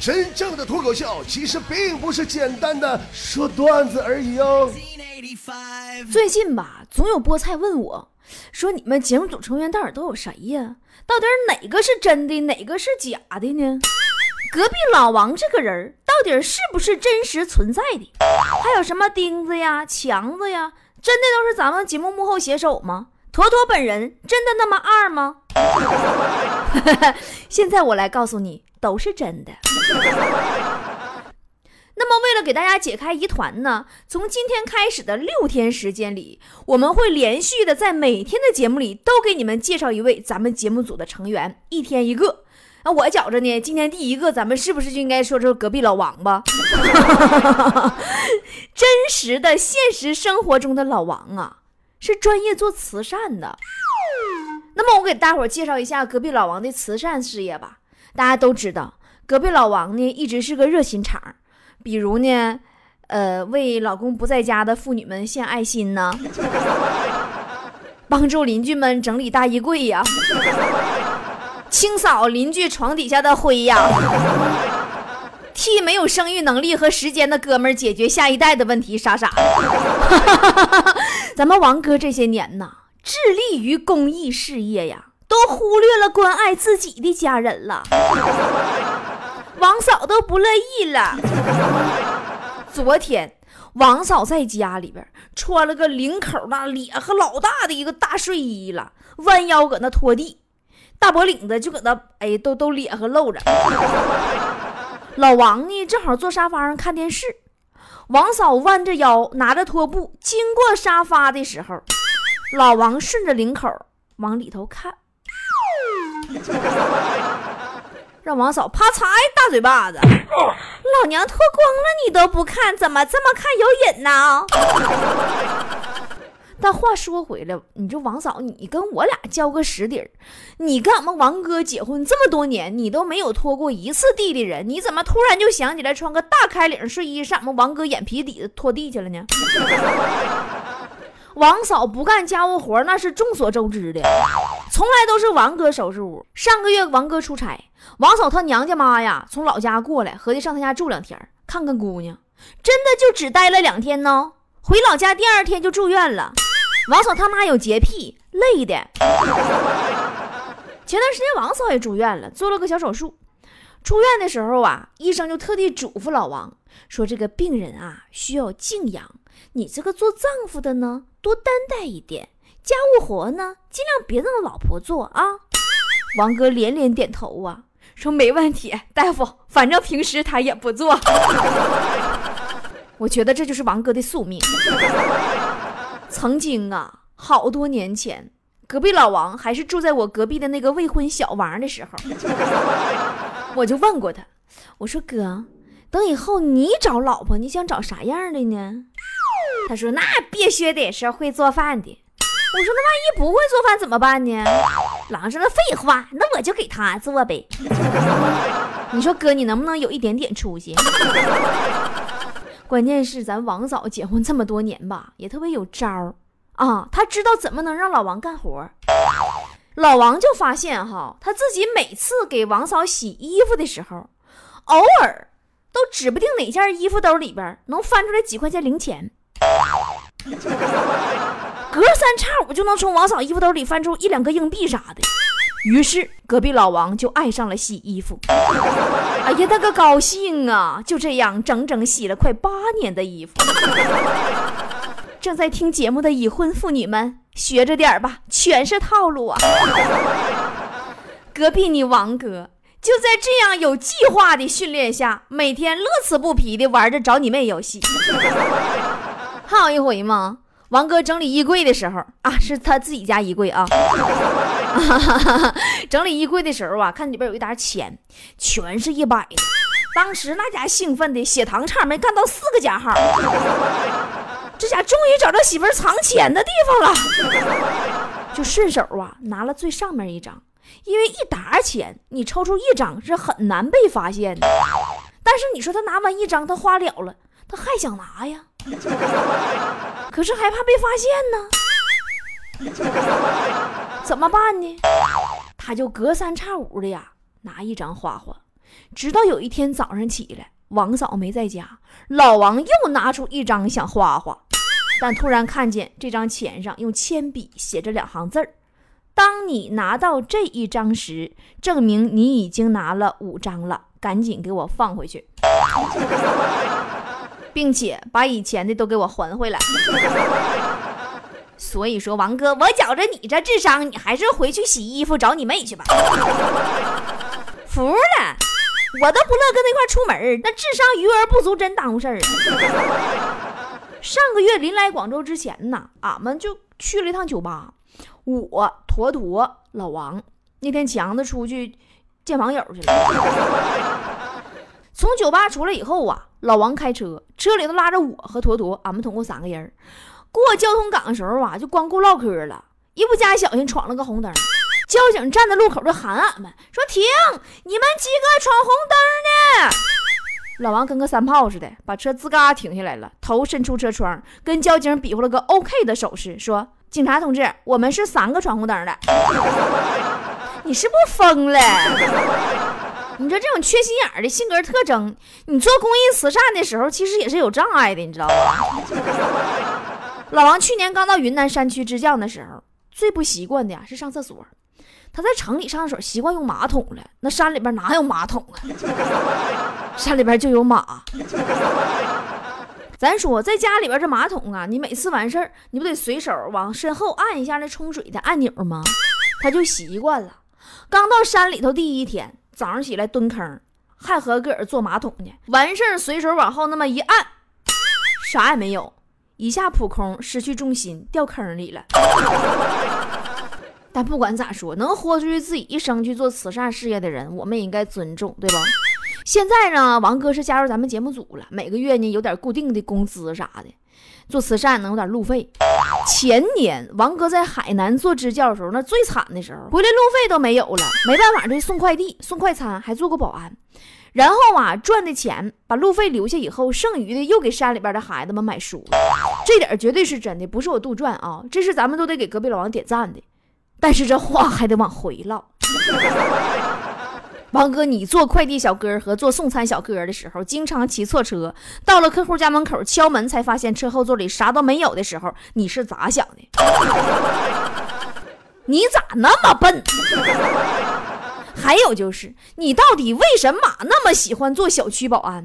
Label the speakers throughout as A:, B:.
A: 真正的脱口秀其实并不是简单的说段子而已哦。
B: 最近吧，总有菠菜问我，说你们节目组成员到底都有谁呀？到底哪个是真的，哪个是假的呢？隔壁老王这个人到底是不是真实存在的？还有什么钉子呀、强子呀，真的都是咱们节目幕后写手吗？坨坨本人真的那么二吗？现在我来告诉你，都是真的。那么，为了给大家解开疑团呢，从今天开始的六天时间里，我们会连续的在每天的节目里都给你们介绍一位咱们节目组的成员，一天一个。那我觉着呢，今天第一个，咱们是不是就应该说说隔壁老王吧？真实的现实生活中的老王啊，是专业做慈善的。那么我给大伙介绍一下隔壁老王的慈善事业吧。大家都知道，隔壁老王呢一直是个热心肠，比如呢，呃，为老公不在家的妇女们献爱心呢，帮助邻居们整理大衣柜呀。清扫邻居床底下的灰呀，替没有生育能力和时间的哥们儿解决下一代的问题，傻傻的。咱们王哥这些年呢，致力于公益事业呀，都忽略了关爱自己的家人了。王嫂都不乐意了。昨天，王嫂在家里边穿了个领口那咧和老大的一个大睡衣了，弯腰搁那拖地。大脖领子就搁那，哎，都都咧和露着。老王呢，正好坐沙发上看电视。王嫂弯着腰，拿着拖布经过沙发的时候，老王顺着领口往里头看，让王嫂啪嚓一大嘴巴子。老娘脱光了你都不看，怎么这么看有瘾呢？但话说回来，你这王嫂，你跟我俩交个实底儿，你跟俺们王哥结婚这么多年，你都没有拖过一次地的人，你怎么突然就想起来穿个大开领睡衣上俺们王哥眼皮底子拖地去了呢？王嫂不干家务活那是众所周知的，从来都是王哥收拾屋。上个月王哥出差，王嫂她娘家妈呀从老家过来，合计上他家住两天，看看姑娘，真的就只待了两天呢。回老家第二天就住院了。王嫂他妈有洁癖，累的。前段时间王嫂也住院了，做了个小手术。出院的时候啊，医生就特地嘱咐老王说：“这个病人啊，需要静养。你这个做丈夫的呢，多担待一点。家务活呢，尽量别让老婆做啊。”王哥连连点头啊，说：“没问题，大夫，反正平时他也不做。”我觉得这就是王哥的宿命。曾经啊，好多年前，隔壁老王还是住在我隔壁的那个未婚小王的时候，我就问过他，我说哥，等以后你找老婆，你想找啥样的呢？他说那必须得是会做饭的。我说那万一不会做饭怎么办呢？老王说那废话，那我就给他做呗。你说哥，你能不能有一点点出息？关键是咱王嫂结婚这么多年吧，也特别有招儿啊！她知道怎么能让老王干活。老王就发现哈，他自己每次给王嫂洗衣服的时候，偶尔都指不定哪件衣服兜里边能翻出来几块钱零钱，隔三差五就能从王嫂衣服兜里翻出一两个硬币啥的。于是隔壁老王就爱上了洗衣服，哎呀，那个高兴啊！就这样整整洗了快八年的衣服。正在听节目的已婚妇女们，学着点吧，全是套路啊！隔壁你王哥就在这样有计划的训练下，每天乐此不疲的玩着找你妹游戏。还有一回吗？王哥整理衣柜的时候啊，是他自己家衣柜啊。整理衣柜的时候啊，看里边有一沓钱，全是一百的。当时那家兴奋的血糖差没干到四个加号，这家终于找到媳妇藏钱的地方了，就顺手啊拿了最上面一张，因为一沓钱你抽出一张是很难被发现的。但是你说他拿完一张他花了了，他还想拿呀，可是害怕被发现呢。怎么办呢？他就隔三差五的呀，拿一张花花，直到有一天早上起来，王嫂没在家，老王又拿出一张想花花，但突然看见这张钱上用铅笔写着两行字儿：“当你拿到这一张时，证明你已经拿了五张了，赶紧给我放回去，并且把以前的都给我还回来。”所以说，王哥，我觉着你这智商，你还是回去洗衣服找你妹去吧。服了，我都不乐跟那块出门，那智商余额不足真耽误事儿。上个月临来广州之前呢，俺们就去了一趟酒吧，我坨坨老王那天强子出去见网友去了。从酒吧出来以后啊，老王开车，车里头拉着我和坨坨，俺们总共三个人。过交通岗的时候啊，就光顾唠嗑了，一不加小心闯了个红灯，交警站在路口就喊俺们说停，你们几个闯红灯呢？老王跟个三炮似的，把车吱嘎停下来了，头伸出车窗，跟交警比划了个 OK 的手势，说：“警察同志，我们是三个闯红灯的。” 你是不是疯了？你说这种缺心眼儿的性格特征，你做公益慈善的时候其实也是有障碍的，你知道吧？老王去年刚到云南山区支教的时候，最不习惯的呀是上厕所。他在城里上厕所习惯用马桶了，那山里边哪有马桶啊？山里边就有马。咱说在家里边这马桶啊，你每次完事儿，你不得随手往身后按一下那冲水的按钮吗？他就习惯了。刚到山里头第一天，早上起来蹲坑，还和个儿坐马桶呢。完事儿随手往后那么一按，啥也没有。一下扑空，失去重心，掉坑里了。但不管咋说，能豁出去自己一生去做慈善事业的人，我们也应该尊重，对吧？现在呢，王哥是加入咱们节目组了，每个月呢有点固定的工资啥的，做慈善能有点路费。前年王哥在海南做支教的时候，那最惨的时候，回来路费都没有了，没办法就送快递、送快餐，还做过保安。然后啊，赚的钱把路费留下以后，剩余的又给山里边的孩子们买书。这点绝对是真的，不是我杜撰啊，这是咱们都得给隔壁老王点赞的。但是这话还得往回唠。王哥，你做快递小哥和做送餐小哥的时候，经常骑错车，到了客户家门口敲门才发现车后座里啥都没有的时候，你是咋想的？你咋那么笨？还有就是，你到底为什么那么喜欢做小区保安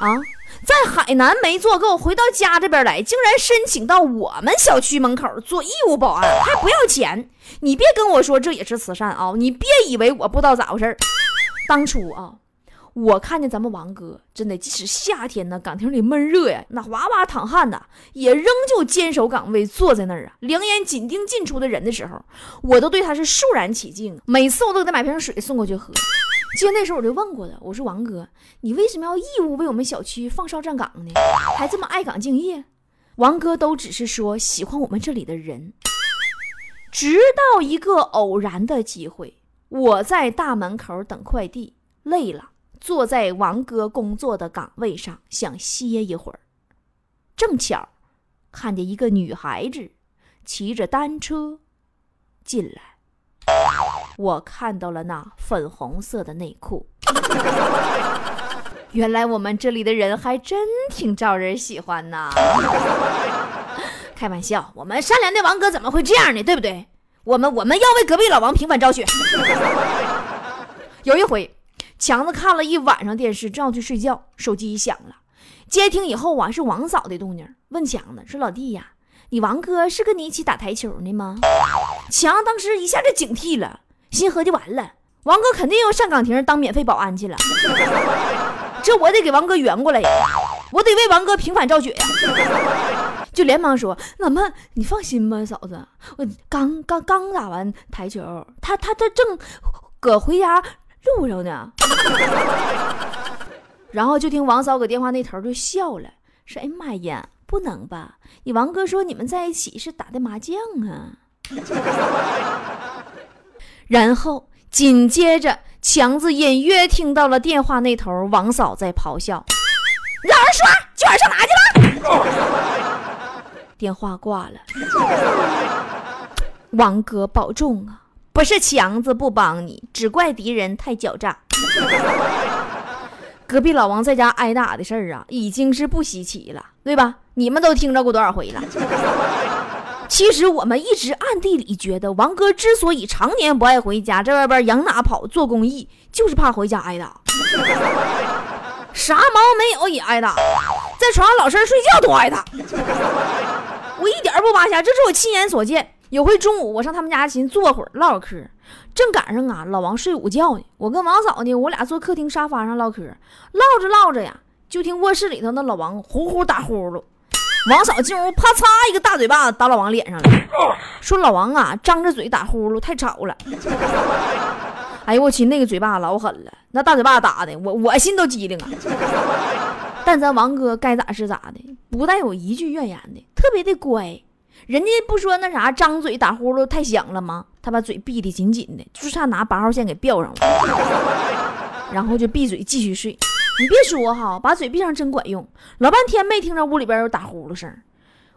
B: 啊？在海南没做够，回到家这边来，竟然申请到我们小区门口做义务保安，还不要钱。你别跟我说这也是慈善啊！你别以为我不知道咋回事儿当初啊。我看见咱们王哥，真的，即使夏天呢，岗亭里闷热呀，那哇哇淌汗呐，也仍旧坚守岗位，坐在那儿啊，两眼紧盯进出的人的时候，我都对他是肃然起敬。每次我都给他买瓶水送过去喝。记得那时候我就问过他，我说王哥，你为什么要义务为我们小区放哨站岗呢？还这么爱岗敬业？王哥都只是说喜欢我们这里的人。直到一个偶然的机会，我在大门口等快递，累了。坐在王哥工作的岗位上，想歇一会儿，正巧看见一个女孩子骑着单车进来，我看到了那粉红色的内裤。原来我们这里的人还真挺招人喜欢呐！开玩笑，我们善良的王哥怎么会这样呢？对不对？我们我们要为隔壁老王平反昭雪。有一回。强子看了一晚上电视，正要去睡觉，手机一响了，接听以后啊，是王嫂的动静。问强子说：“老弟呀，你王哥是跟你一起打台球呢吗？”强当时一下就警惕了，心合计完了，王哥肯定要上岗亭当免费保安去了，这我得给王哥圆过来呀，我得为王哥平反昭雪呀，就连忙说：“老妹，你放心吧，嫂子，我刚刚刚打完台球，他他他正搁回家。”路上呢，然后就听王嫂搁电话那头就笑了，说：“哎妈呀，不能吧？你王哥说你们在一起是打的麻将啊。”然后紧接着，强子隐约听到了电话那头王嫂在咆哮：“老人说今晚上哪去了？”电话挂了。王哥保重啊！不是强子不帮你，只怪敌人太狡诈。隔壁老王在家挨打的事儿啊，已经是不稀奇了，对吧？你们都听着过多少回了？其实我们一直暗地里觉得，王哥之所以常年不爱回家，在外边养哪跑做公益，就是怕回家挨打。啥毛没有也挨打，在床上老实睡觉都挨打。我一点不扒瞎，这是我亲眼所见。有回中午，我上他们家寻思坐会儿唠嗑，正赶上啊，老王睡午觉呢。我跟王嫂呢，我俩坐客厅沙发上唠嗑，唠着唠着呀，就听卧室里头那老王呼呼打呼噜。王嫂进屋，啪嚓一个大嘴巴子打老王脸上了，说老王啊，张着嘴打呼噜太吵了。哎呦我去，那个嘴巴老狠了，那大嘴巴打的我我心都机灵啊。但咱王哥该咋是咋的，不带有一句怨言的，特别的乖。人家不说那啥张嘴打呼噜太响了吗？他把嘴闭得紧紧的，就差拿八号线给吊上了，然后就闭嘴继续睡。你别说哈，把嘴闭上真管用。老半天没听着屋里边有打呼噜声，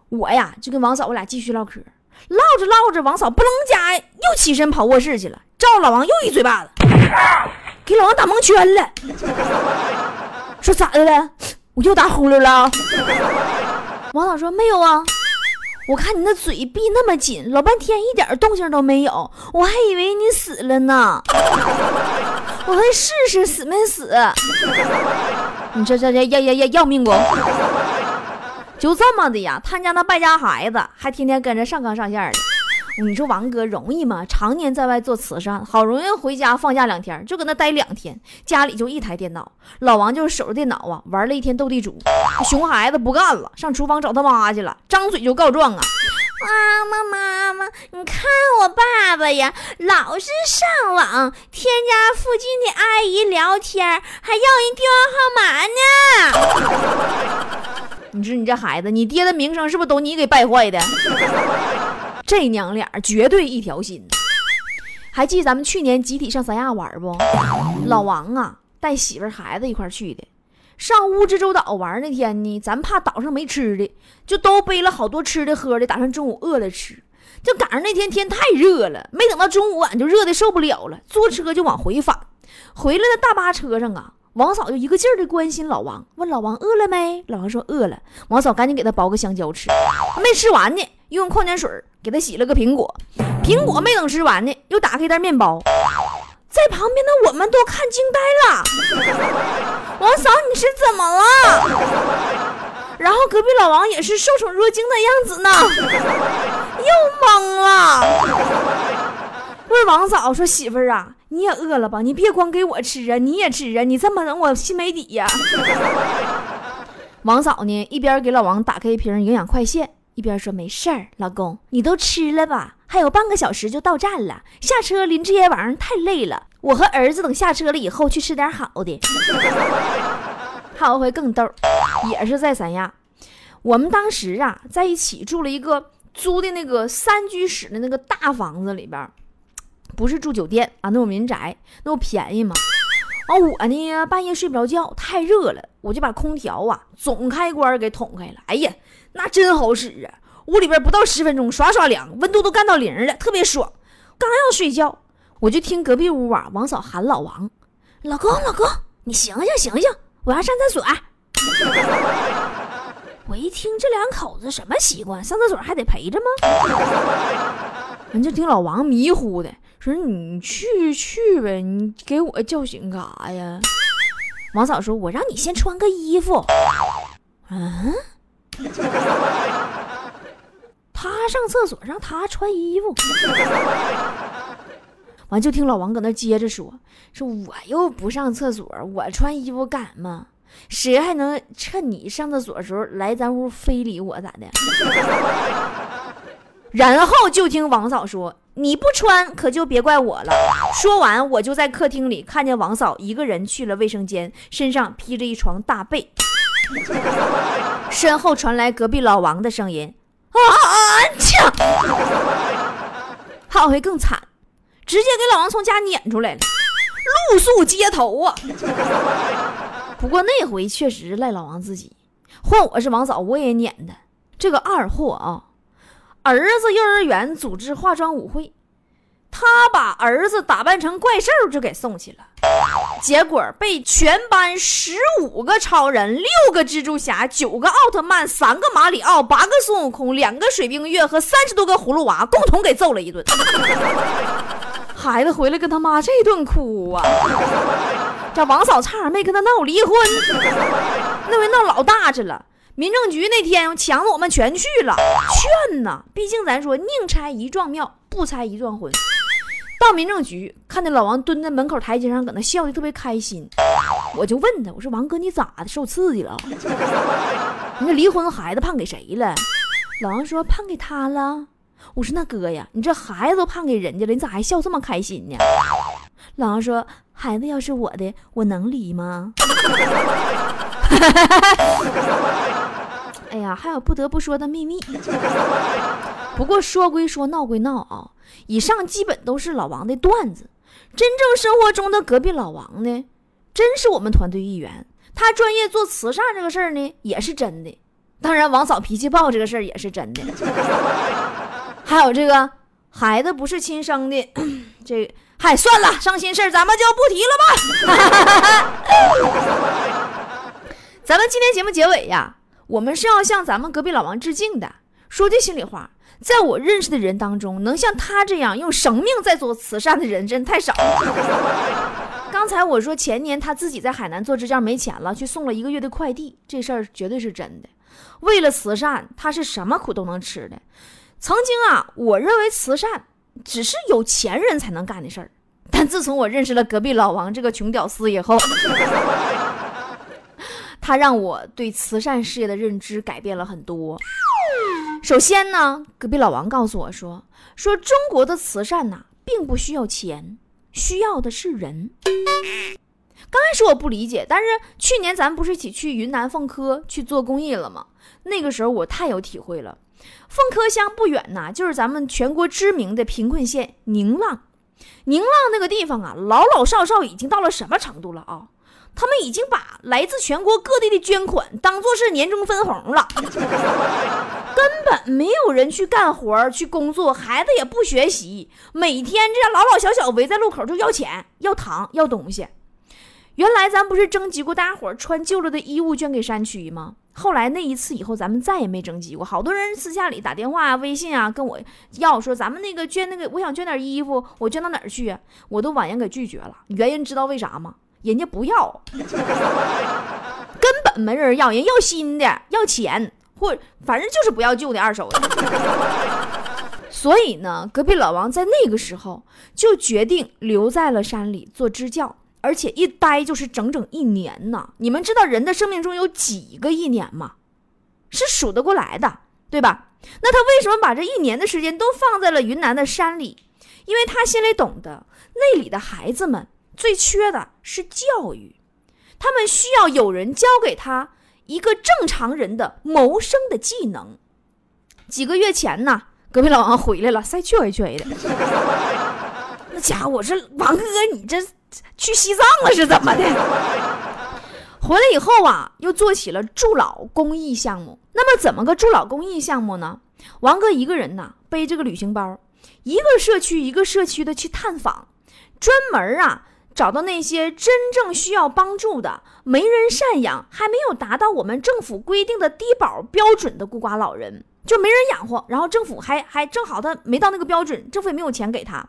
B: 我呀就跟王嫂我俩继续唠嗑，唠着唠着，王嫂不楞家又起身跑卧室去了，照老王又一嘴巴子，给老王打蒙圈了。说咋的了？又打呼噜了。王嫂说没有啊，我看你那嘴闭那么紧，老半天一点动静都没有，我还以为你死了呢。我来试试死没死？你这这这要要要要命不？就这么的呀，他家那败家孩子还天天跟着上纲上线的。你说王哥容易吗？常年在外做慈善，好容易回家放假两天，就搁那待两天，家里就一台电脑。老王就是守着电脑啊，玩了一天斗地主。熊孩子不干了，上厨房找他妈去了，张嘴就告状啊。妈妈，妈妈，你看我爸爸呀，老是上网添加附近的阿姨聊天，还要人电话号码呢。你说你这孩子，你爹的名声是不是都你给败坏的？这娘俩绝对一条心。还记得咱们去年集体上三亚玩不？老王啊，带媳妇孩子一块去的。上蜈支洲岛玩那天呢，咱怕岛上没吃的，就都背了好多吃的喝的，打算中午饿了吃。就赶上那天天太热了，没等到中午，俺就热的受不了了，坐车就往回返。回来的大巴车上啊，王嫂就一个劲儿的关心老王，问老王饿了没？老王说饿了。王嫂赶紧给他剥个香蕉吃，没吃完呢，用矿泉水给他洗了个苹果。苹果没等吃完呢，又打开一袋面包。在旁边的我们都看惊呆了，王嫂你是怎么了？然后隔壁老王也是受宠若惊的样子呢，又懵了。问王嫂说：“媳妇儿啊，你也饿了吧？你别光给我吃啊，你也吃啊，你这么整我心没底呀。”王嫂呢，一边给老王打开一瓶营养快线。一边说没事儿，老公，你都吃了吧？还有半个小时就到站了，下车拎这些玩意儿太累了。我和儿子等下车了以后去吃点好的。还有回更逗，也是在三亚，我们当时啊在一起住了一个租的那个三居室的那个大房子里边，不是住酒店啊，那种民宅，那不便宜吗？完我呢半夜睡不着觉，太热了，我就把空调啊总开关给捅开了。哎呀！那真好使啊！屋里边不到十分钟，刷刷凉，温度都干到零了，特别爽。刚要睡觉，我就听隔壁屋啊，王嫂喊老王：“老公，老公，你醒醒，醒醒，我要上厕所。”我一听这两口子什么习惯，上厕所还得陪着吗？完就听老王迷糊的说：“你去去呗，你给我叫醒干啥呀？”王嫂说：“我让你先穿个衣服。”嗯。他上厕所让他穿衣服，完就听老王搁那接着说：“说我又不上厕所，我穿衣服干嘛？谁还能趁你上厕所的时候来咱屋非礼我咋的？” 然后就听王嫂说：“你不穿可就别怪我了。”说完，我就在客厅里看见王嫂一个人去了卫生间，身上披着一床大被。身后传来隔壁老王的声音：“啊呛！”还有回更惨，直接给老王从家撵出来了，露宿街头啊！不过那回确实赖老王自己，换我是王嫂，我也撵他。这个二货啊，儿子幼儿园组织化妆舞会，他把儿子打扮成怪兽就给送去了。结果被全班十五个超人、六个蜘蛛侠、九个奥特曼、三个马里奥、八个孙悟空、两个水冰月和三十多个葫芦娃共同给揍了一顿。孩子回来跟他妈这顿哭啊！这王嫂差点没跟他闹离婚，那回闹老大去了。民政局那天强子我们全去了，劝呐，毕竟咱说宁拆一幢庙，不拆一桩婚。到民政局，看见老王蹲在门口台阶上，搁那笑的特别开心。我就问他，我说王哥你咋的？受刺激了？你这离婚孩子判给谁了？老王说判给他了。我说那哥呀，你这孩子都判给人家了，你咋还笑这么开心呢？老王说孩子要是我的，我能离吗？哎呀，还有不得不说的秘密。不过说归说，闹归闹啊，以上基本都是老王的段子。真正生活中的隔壁老王呢，真是我们团队一员。他专业做慈善这个事儿呢，也是真的。当然，王嫂脾气暴这个事儿也是真的。还有这个孩子不是亲生的，这嗨算了，伤心事儿咱们就不提了吧。咱们今天节目结尾呀，我们是要向咱们隔壁老王致敬的。说句心里话，在我认识的人当中，能像他这样用生命在做慈善的人，真太少了。刚才我说前年他自己在海南做支架没钱了，去送了一个月的快递，这事儿绝对是真的。为了慈善，他是什么苦都能吃的。曾经啊，我认为慈善只是有钱人才能干的事儿，但自从我认识了隔壁老王这个穷屌丝以后。他让我对慈善事业的认知改变了很多。首先呢，隔壁老王告诉我说：“说中国的慈善呐，并不需要钱，需要的是人。”刚开始我不理解，但是去年咱们不是一起去云南凤科去做公益了吗？那个时候我太有体会了。凤科乡不远呐，就是咱们全国知名的贫困县宁浪。宁浪那个地方啊，老老少少已经到了什么程度了啊？他们已经把来自全国各地的捐款当做是年终分红了，根本没有人去干活去工作，孩子也不学习，每天这样老老小小围在路口就要钱、要糖、要东西。原来咱不是征集过大家伙穿旧了的衣物捐给山区吗？后来那一次以后，咱们再也没征集过。好多人私下里打电话啊、微信啊跟我要说，咱们那个捐那个，我想捐点衣服，我捐到哪儿去？我都婉言给拒绝了。原因知道为啥吗？人家不要，根本没人要，人要新的，要钱，或反正就是不要旧的二手的。所以呢，隔壁老王在那个时候就决定留在了山里做支教，而且一待就是整整一年呢。你们知道人的生命中有几个一年吗？是数得过来的，对吧？那他为什么把这一年的时间都放在了云南的山里？因为他心里懂得那里的孩子们。最缺的是教育，他们需要有人教给他一个正常人的谋生的技能。几个月前呢，隔壁老王回来了，赛缺一缺的。那家伙，我说王哥，你这去西藏了是怎么的？回来以后啊，又做起了助老公益项目。那么，怎么个助老公益项目呢？王哥一个人呢，背这个旅行包，一个社区一个社区的去探访，专门啊。找到那些真正需要帮助的、没人赡养、还没有达到我们政府规定的低保标准的孤寡老人，就没人养活。然后政府还还正好他没到那个标准，政府也没有钱给他。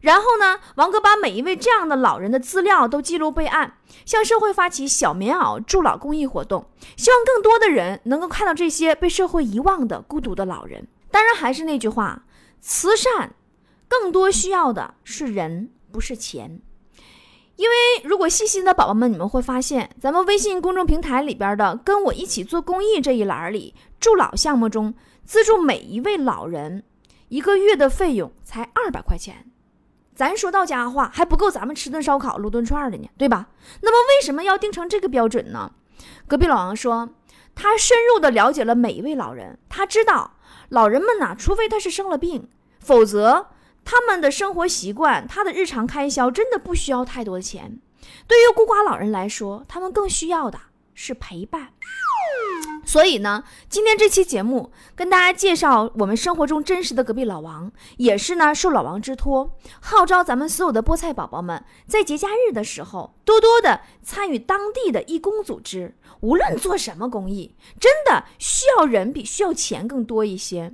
B: 然后呢，王哥把每一位这样的老人的资料都记录备案，向社会发起小棉袄助老公益活动，希望更多的人能够看到这些被社会遗忘的孤独的老人。当然，还是那句话，慈善更多需要的是人，不是钱。因为如果细心的宝宝们，你们会发现，咱们微信公众平台里边的“跟我一起做公益”这一栏里，助老项目中资助每一位老人一个月的费用才二百块钱，咱说到家话还不够咱们吃顿烧烤、撸顿串的呢，对吧？那么为什么要定成这个标准呢？隔壁老王说，他深入的了解了每一位老人，他知道老人们呐，除非他是生了病，否则。他们的生活习惯，他的日常开销真的不需要太多的钱。对于孤寡老人来说，他们更需要的是陪伴。所以呢，今天这期节目跟大家介绍我们生活中真实的隔壁老王，也是呢受老王之托，号召咱们所有的菠菜宝宝们在节假日的时候多多的参与当地的义工组织。无论做什么公益，真的需要人比需要钱更多一些。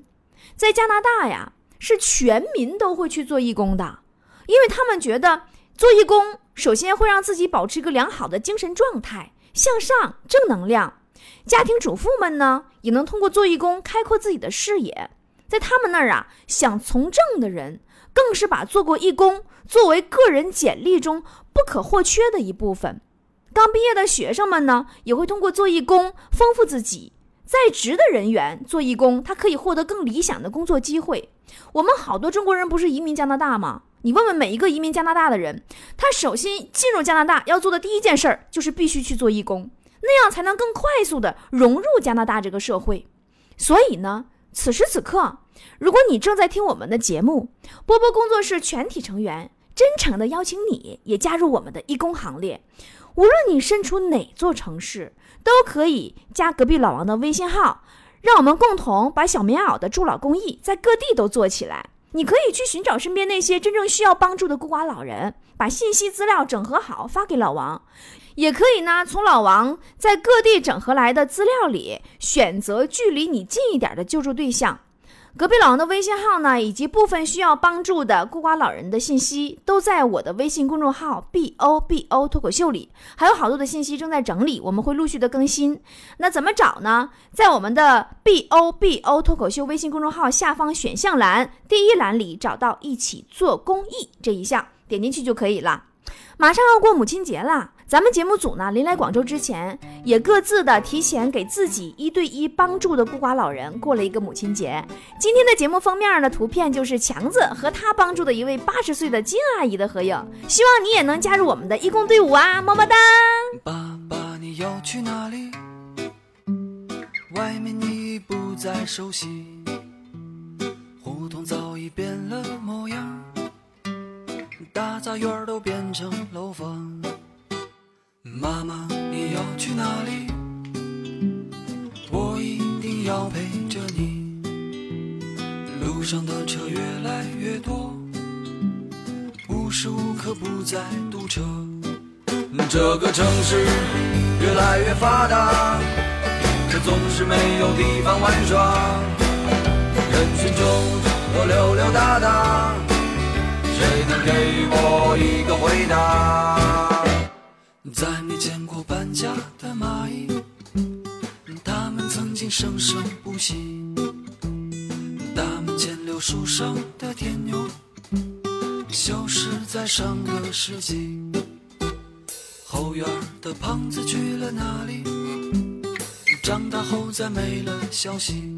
B: 在加拿大呀，是全民都会去做义工的，因为他们觉得做义工首先会让自己保持一个良好的精神状态，向上正能量。家庭主妇们呢，也能通过做义工开阔自己的视野。在他们那儿啊，想从政的人更是把做过义工作为个人简历中不可或缺的一部分。刚毕业的学生们呢，也会通过做义工丰富自己。在职的人员做义工，他可以获得更理想的工作机会。我们好多中国人不是移民加拿大吗？你问问每一个移民加拿大的人，他首先进入加拿大要做的第一件事儿就是必须去做义工。那样才能更快速的融入加拿大这个社会。所以呢，此时此刻，如果你正在听我们的节目，波波工作室全体成员真诚的邀请你也加入我们的义工行列。无论你身处哪座城市，都可以加隔壁老王的微信号，让我们共同把小棉袄的助老公益在各地都做起来。你可以去寻找身边那些真正需要帮助的孤寡老人，把信息资料整合好发给老王。也可以呢，从老王在各地整合来的资料里选择距离你近一点的救助对象。隔壁老王的微信号呢，以及部分需要帮助的孤寡老人的信息，都在我的微信公众号 “b o b o” 脱口秀里，还有好多的信息正在整理，我们会陆续的更新。那怎么找呢？在我们的 “b o b o” 脱口秀微信公众号下方选项栏第一栏里找到“一起做公益”这一项，点进去就可以了。马上要过母亲节了。咱们节目组呢，临来广州之前，也各自的提前给自己一对一帮助的孤寡老人过了一个母亲节。今天的节目封面的图片就是强子和他帮助的一位八十岁的金阿姨的合影。希望你也能加入我们的义工队伍啊，么么哒！爸爸，你要去哪里？外面你不再熟悉，胡同早已变了模样，大杂院都变成楼房。妈妈，你要去哪里？我一定要陪着你。路上的车越来越多，无时无刻不在堵车。这个城市越来越发达，可总是没有地方玩耍。人群中我溜溜达达，谁能给我一个回答？再没见过搬家的蚂蚁，它们曾经生生不息。大门前柳树上的天牛，消失在上个世纪。后院的胖子去了哪里？长大后再没了消息。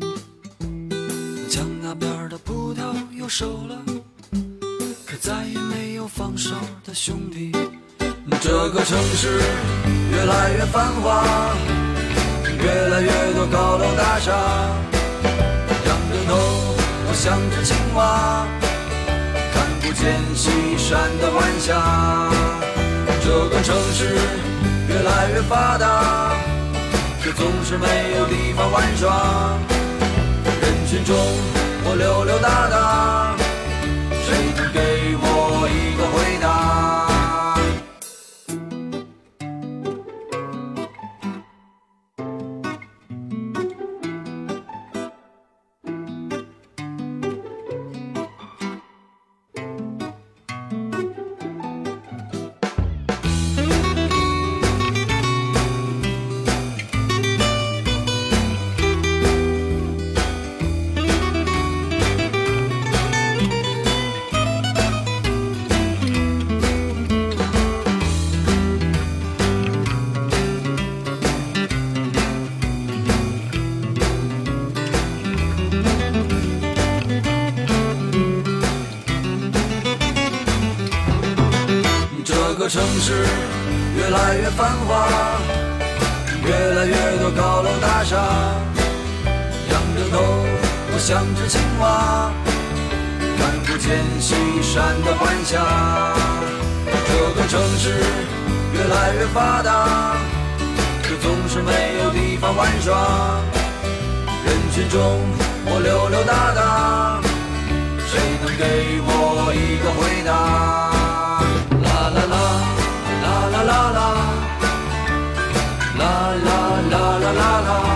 B: 墙那边的葡萄又熟了，可再也没有放手的兄弟。这个城市越来越繁华，越来越多高楼大厦，仰着头我像只青蛙，看不见西山的晚霞。这个城市越来越发达，却总是没有地方玩耍。人群中我溜溜达达，谁能给我一个回答？繁华，越来越多高楼大厦。仰着头，我像只青蛙，看不见西山的晚霞。这个城市越来越发达，可总
C: 是没有地方玩耍。人群中我溜溜达达，谁能给我一个回答？啦啦啦啦，啦啦啦啦，啦啦啦啦啦啦。